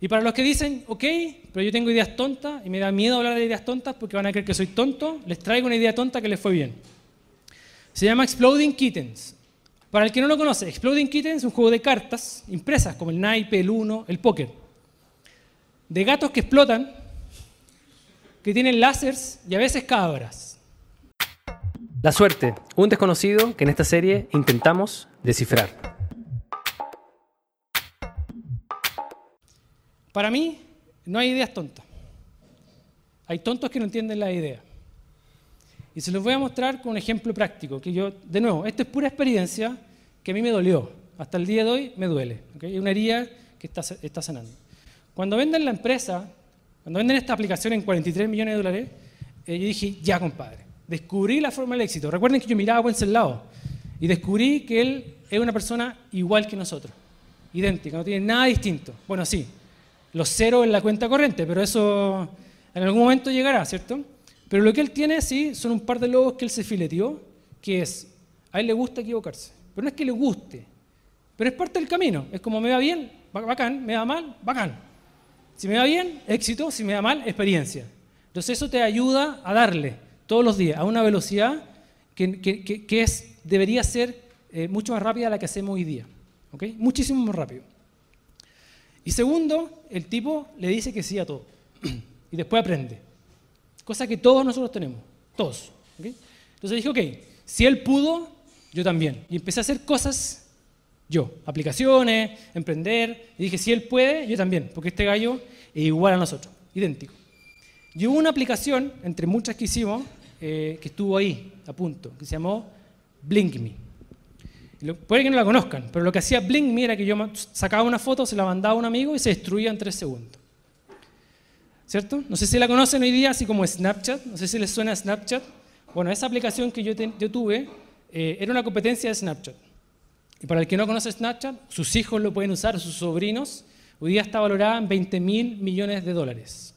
Y para los que dicen, ok, pero yo tengo ideas tontas y me da miedo hablar de ideas tontas porque van a creer que soy tonto, les traigo una idea tonta que les fue bien. Se llama Exploding Kittens. Para el que no lo conoce, Exploding Kittens es un juego de cartas impresas como el naipe, el uno, el póker. De gatos que explotan, que tienen láseres y a veces cabras. La suerte, un desconocido que en esta serie intentamos descifrar. Para mí, no hay ideas tontas. Hay tontos que no entienden la idea. Y se los voy a mostrar con un ejemplo práctico, que yo, de nuevo, esto es pura experiencia que a mí me dolió. Hasta el día de hoy me duele. Es una herida que está, está sanando. Cuando venden la empresa, cuando venden esta aplicación en 43 millones de dólares, eh, yo dije, ya compadre, descubrí la forma del éxito. Recuerden que yo miraba ese lado y descubrí que él es una persona igual que nosotros, idéntica, no tiene nada distinto. Bueno, sí, los ceros en la cuenta corriente, pero eso en algún momento llegará, ¿cierto? Pero lo que él tiene, sí, son un par de lobos que él se fileteó, que es, a él le gusta equivocarse, pero no es que le guste, pero es parte del camino, es como me va bien, bacán, me va mal, bacán. Si me va bien, éxito, si me va mal, experiencia. Entonces eso te ayuda a darle todos los días a una velocidad que, es, debería ser eh, mucho más rápida a la que hacemos hoy día, ¿ok? Muchísimo más rápido. Y segundo, el tipo le dice que sí a todo. y después aprende. Cosa que todos nosotros tenemos. Todos. Entonces dije, ok, si él pudo, yo también. Y empecé a hacer cosas yo. Aplicaciones, emprender. Y dije, si él puede, yo también. Porque este gallo es igual a nosotros. Idéntico. Y hubo una aplicación, entre muchas que hicimos, eh, que estuvo ahí, a punto, que se llamó Puede que no la conozcan, pero lo que hacía BlinkMe era que yo sacaba una foto, se la mandaba a un amigo y se destruía en tres segundos. ¿Cierto? No sé si la conocen hoy día, así como Snapchat. No sé si les suena Snapchat. Bueno, esa aplicación que yo, tuve eh, era una competencia de Snapchat. Y para el que no conoce Snapchat, sus hijos lo pueden usar, sus sobrinos. Hoy día está valorada en 20 mil millones de dólares.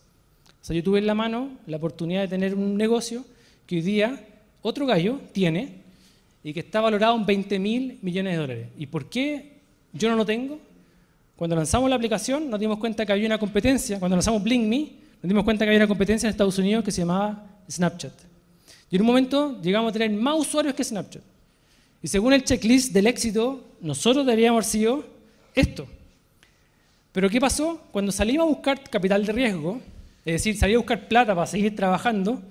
O sea, yo tuve en la mano la oportunidad de tener un negocio que hoy día otro gallo tiene y que está valorado en 20 mil millones de dólares. ¿Y por qué yo no lo tengo? Cuando lanzamos la aplicación nos dimos cuenta que había una competencia, cuando lanzamos BlinkMe, nos dimos cuenta que había una competencia en Estados Unidos que se llamaba Snapchat. Y en un momento llegamos a tener más usuarios que Snapchat. Y según el checklist del éxito, nosotros deberíamos haber sido esto. Pero ¿qué pasó? Cuando salimos a buscar capital de riesgo, es decir, salí a buscar plata para seguir trabajando,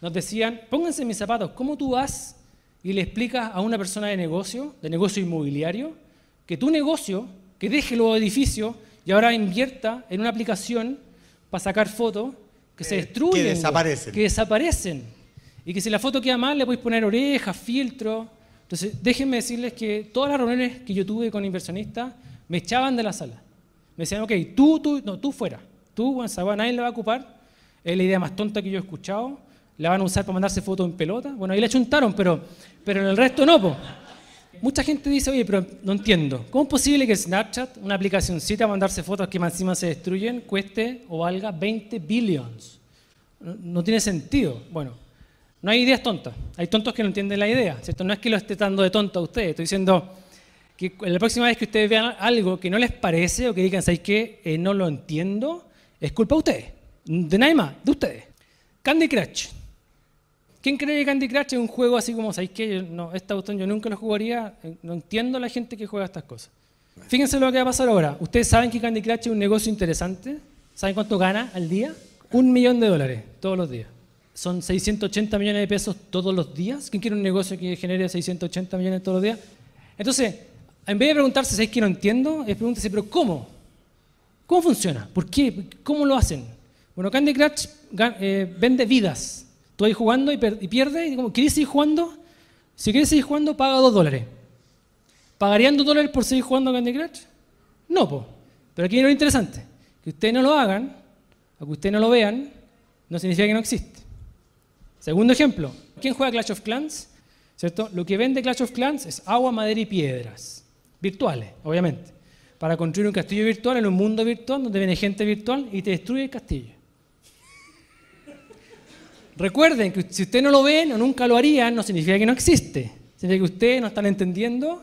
nos decían, pónganse mis zapatos, ¿cómo tú vas y le explicas a una persona de negocio, de negocio inmobiliario, que tu negocio, que deje los edificios y ahora invierta en una aplicación para sacar fotos que se eh, destruyen, que desaparecen. que desaparecen. Y que si la foto queda mal, le podéis poner orejas, filtro. Entonces, déjenme decirles que todas las reuniones que yo tuve con inversionistas me echaban de la sala. Me decían, ok, tú, tú, no, tú fuera. Tú, Juan nadie le va a ocupar. Es la idea más tonta que yo he escuchado la van a usar para mandarse fotos en pelota. Bueno, ahí la chuntaron, pero, pero en el resto no. Mucha gente dice, oye, pero no entiendo. ¿Cómo es posible que Snapchat, una aplicacióncita para mandarse fotos que más encima se destruyen, cueste o valga 20 billions? No, tiene sentido. Bueno, no hay ideas tontas. Hay tontos que no entienden la idea. ¿cierto? No es que lo esté dando de tonto a ustedes. Estoy diciendo que la próxima vez que ustedes vean algo que no les parece o que digan, ¿sabes qué? Eh, no lo entiendo, es culpa de ustedes. De nadie más, de ustedes. Candy Crush. ¿Quién cree que Candy Crush es un juego así como, ¿sabéis qué? No, esta botón yo nunca lo jugaría, eh, no entiendo a la gente que juega estas cosas. Fíjense lo que va a pasar ahora. ¿Ustedes saben que Candy Crush es un negocio interesante? ¿Saben cuánto gana al día? Un millón de dólares todos los días. Son 680 millones de pesos todos los días. ¿Quién quiere un negocio que genere 680 millones todos los días? Entonces, en vez de preguntarse, ¿sabéis que no entiendo? Es pregúntese, ¿pero cómo? ¿Cómo funciona? ¿Por qué? ¿Cómo lo hacen? Bueno, Candy Crush eh, vende vidas. Tú ahí jugando y, pierdes, y como, ¿quieres seguir jugando? Si quieres seguir jugando, paga dos dólares. ¿Pagarían dos dólares por seguir jugando Candy Crush? No, po. pero aquí viene lo interesante. Que ustedes no lo hagan, o que ustedes no lo vean, no significa que no existe. Segundo ejemplo, ¿quién juega Clash of Clans? ¿Cierto? Lo que vende Clash of Clans es agua, madera y piedras. Virtuales, obviamente. Para construir un castillo virtual en un mundo virtual donde viene gente virtual y te destruye el castillo. Recuerden que si ustedes no lo ven o nunca lo harían, no significa que no existe. Significa que ustedes no están entendiendo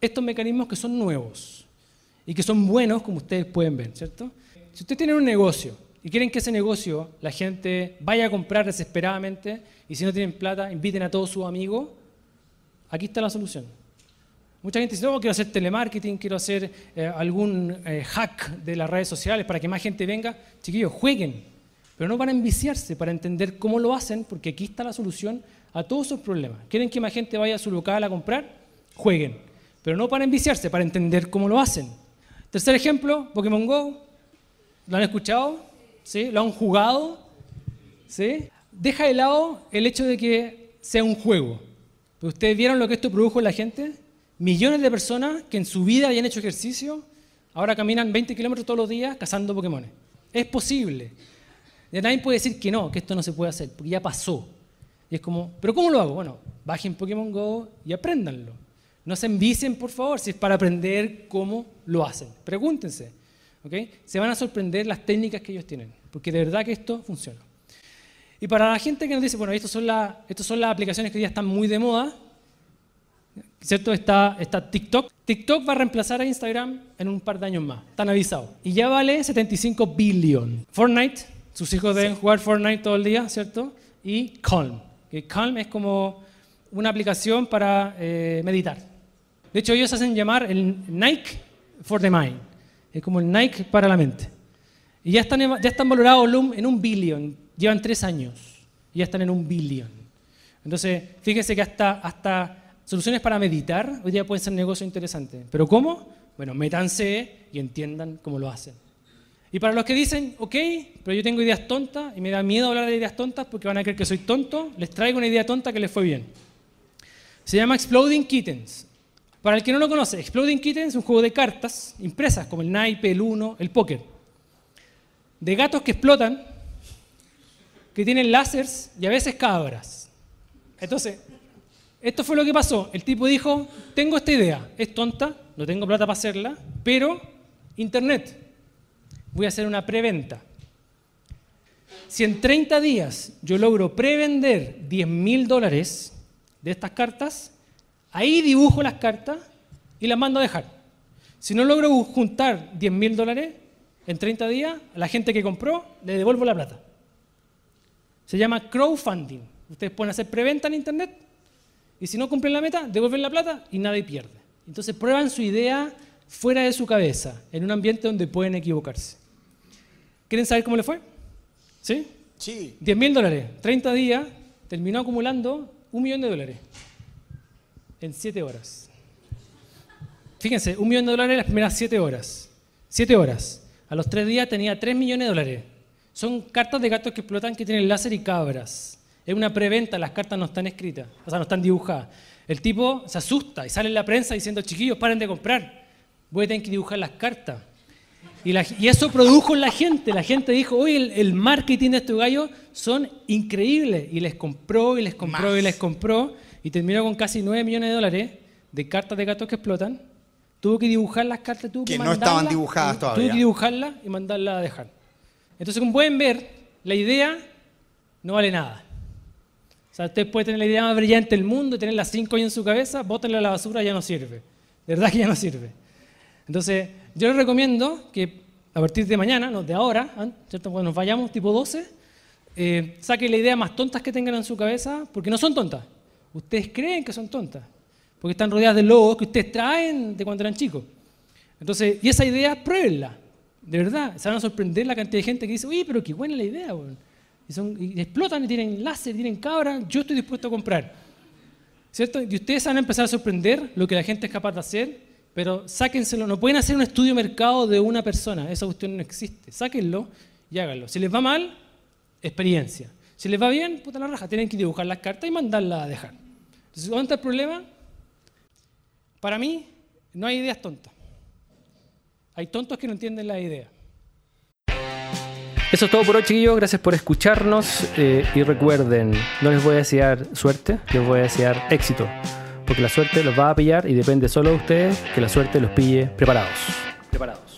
estos mecanismos que son nuevos y que son buenos, como ustedes pueden ver, ¿cierto? Si ustedes tienen un negocio y quieren que ese negocio la gente vaya a comprar desesperadamente y si no tienen plata, inviten a todos sus amigos, aquí está la solución. Mucha gente dice, no, quiero hacer telemarketing, quiero hacer eh, algún eh, hack de las redes sociales para que más gente venga. Chiquillos, jueguen, pero no para enviciarse, para entender cómo lo hacen, porque aquí está la solución a todos sus problemas. ¿Quieren que más gente vaya a su local a comprar? Jueguen, pero no para enviciarse, para entender cómo lo hacen. Tercer ejemplo, Pokémon Go. ¿Lo han escuchado? ¿Sí? ¿Lo han jugado? ¿Sí? Deja de lado el hecho de que sea un juego. ¿Ustedes vieron lo que esto produjo en la gente? Millones de personas que en su vida habían hecho ejercicio, ahora caminan 20 kilómetros todos los días cazando Pokémon. Es posible. Y nadie puede decir que no, que esto no se puede hacer, porque ya pasó. Y es como, ¿pero cómo lo hago? Bueno, bajen Pokémon Go y apréndanlo. No se envicien, por favor, si es para aprender cómo lo hacen. Pregúntense. ¿okay? Se van a sorprender las técnicas que ellos tienen, porque de verdad que esto funciona. Y para la gente que nos dice, bueno, estas son, son las aplicaciones que hoy día están muy de moda, ¿cierto? Está, está TikTok. TikTok va a reemplazar a Instagram en un par de años más, están avisados. Y ya vale 75 billion. Fortnite, sus hijos deben jugar Fortnite todo el día, ¿cierto? Y Calm. Que Calm es como una aplicación para eh, meditar. De hecho, ellos hacen llamar el Nike for the Mind. Es como el Nike para la mente. Y ya están, ya están valorados en un billion. Llevan tres años y ya están en un billion. Entonces, fíjense que hasta, hasta Soluciones para meditar, hoy día pueden ser negocios interesantes. ¿Pero cómo? Bueno, métanse y entiendan cómo lo hacen. Y para los que dicen, ok, pero yo tengo ideas tontas y me da miedo hablar de ideas tontas porque van a creer que soy tonto, les traigo una idea tonta que les fue bien. Se llama Exploding Kittens. Para el que no lo conoce, Exploding Kittens es un juego de cartas impresas como el naipe, el uno, el póker. De gatos que explotan, que tienen láseres y a veces cabras. Entonces, esto fue lo que pasó. El tipo dijo, tengo esta idea, es tonta, no tengo plata para hacerla, pero Internet, voy a hacer una preventa. Si en 30 días yo logro prevender 10 mil dólares de estas cartas, ahí dibujo las cartas y las mando a dejar. Si no logro juntar 10 mil dólares en 30 días, a la gente que compró le devuelvo la plata. Se llama crowdfunding. Ustedes pueden hacer preventa en Internet y si no cumplen la meta, devuelven la plata y nadie pierde. Entonces prueban su idea fuera de su cabeza, en un ambiente donde pueden equivocarse. ¿Quieren saber cómo le fue? ¿Sí? Sí. 10 mil dólares, 30 días, terminó acumulando un millón de dólares en 7 horas. Fíjense, un millón de dólares en las primeras 7 horas. 7 horas. A los 3 días tenía 3 millones de dólares. Son cartas de gatos que explotan que tienen láser y cabras. Es una preventa, las cartas no están escritas, o sea, no están dibujadas. El tipo se asusta y sale en la prensa diciendo, chiquillos, paren de comprar, voy a tener que dibujar las cartas. Y, eso produjo en la gente. La gente dijo, oye, el, marketing de estos gallos son increíbles. Y les compró, y les compró, y les compró. Y terminó con casi 9 millones de dólares de cartas de gatos que explotan. Tuvo que dibujar las cartas, tuvo que, que no estaban dibujadas todavía. Tuvo que dibujarlas y mandarlas a dejar. Entonces, como pueden ver, la idea no vale nada sea, usted puede tener la idea más brillante del mundo y tener las cinco ahí en su cabeza, bótenla a la basura, ya no sirve. De verdad que ya no sirve. Entonces, yo les recomiendo que a partir de mañana, no, de ahora, ¿ah? ¿cierto? cuando nos vayamos tipo 12, eh, saquen la idea más tontas que tengan en su cabeza, porque no son tontas. Ustedes creen que son tontas, porque están rodeadas de logos que ustedes traen de cuando eran chicos. Entonces, y esa idea, pruébenla. De verdad, se van a sorprender la cantidad de gente que dice, uy, pero qué buena la idea. Bueno y, explotan y tienen láser, tienen cabra, yo estoy dispuesto a comprar. ¿Cierto? Y ustedes van a empezar a sorprender lo que la gente es capaz de hacer, pero sáquenselo. No pueden hacer un estudio mercado de una persona, esa cuestión no existe. Sáquenlo y háganlo. Si les va mal, experiencia. Si les va bien, puta la raja, tienen que dibujar las cartas y mandarlas a dejar. Entonces, ¿dónde está el problema? Para mí, no hay ideas tontas. Hay tontos que no entienden la idea. Eso es todo por hoy, chiquillos. Gracias por escucharnos. Eh, y recuerden, no les voy a desear suerte, les voy a desear éxito. Porque la suerte los va a pillar y depende solo de ustedes que la suerte los pille preparados. Preparados.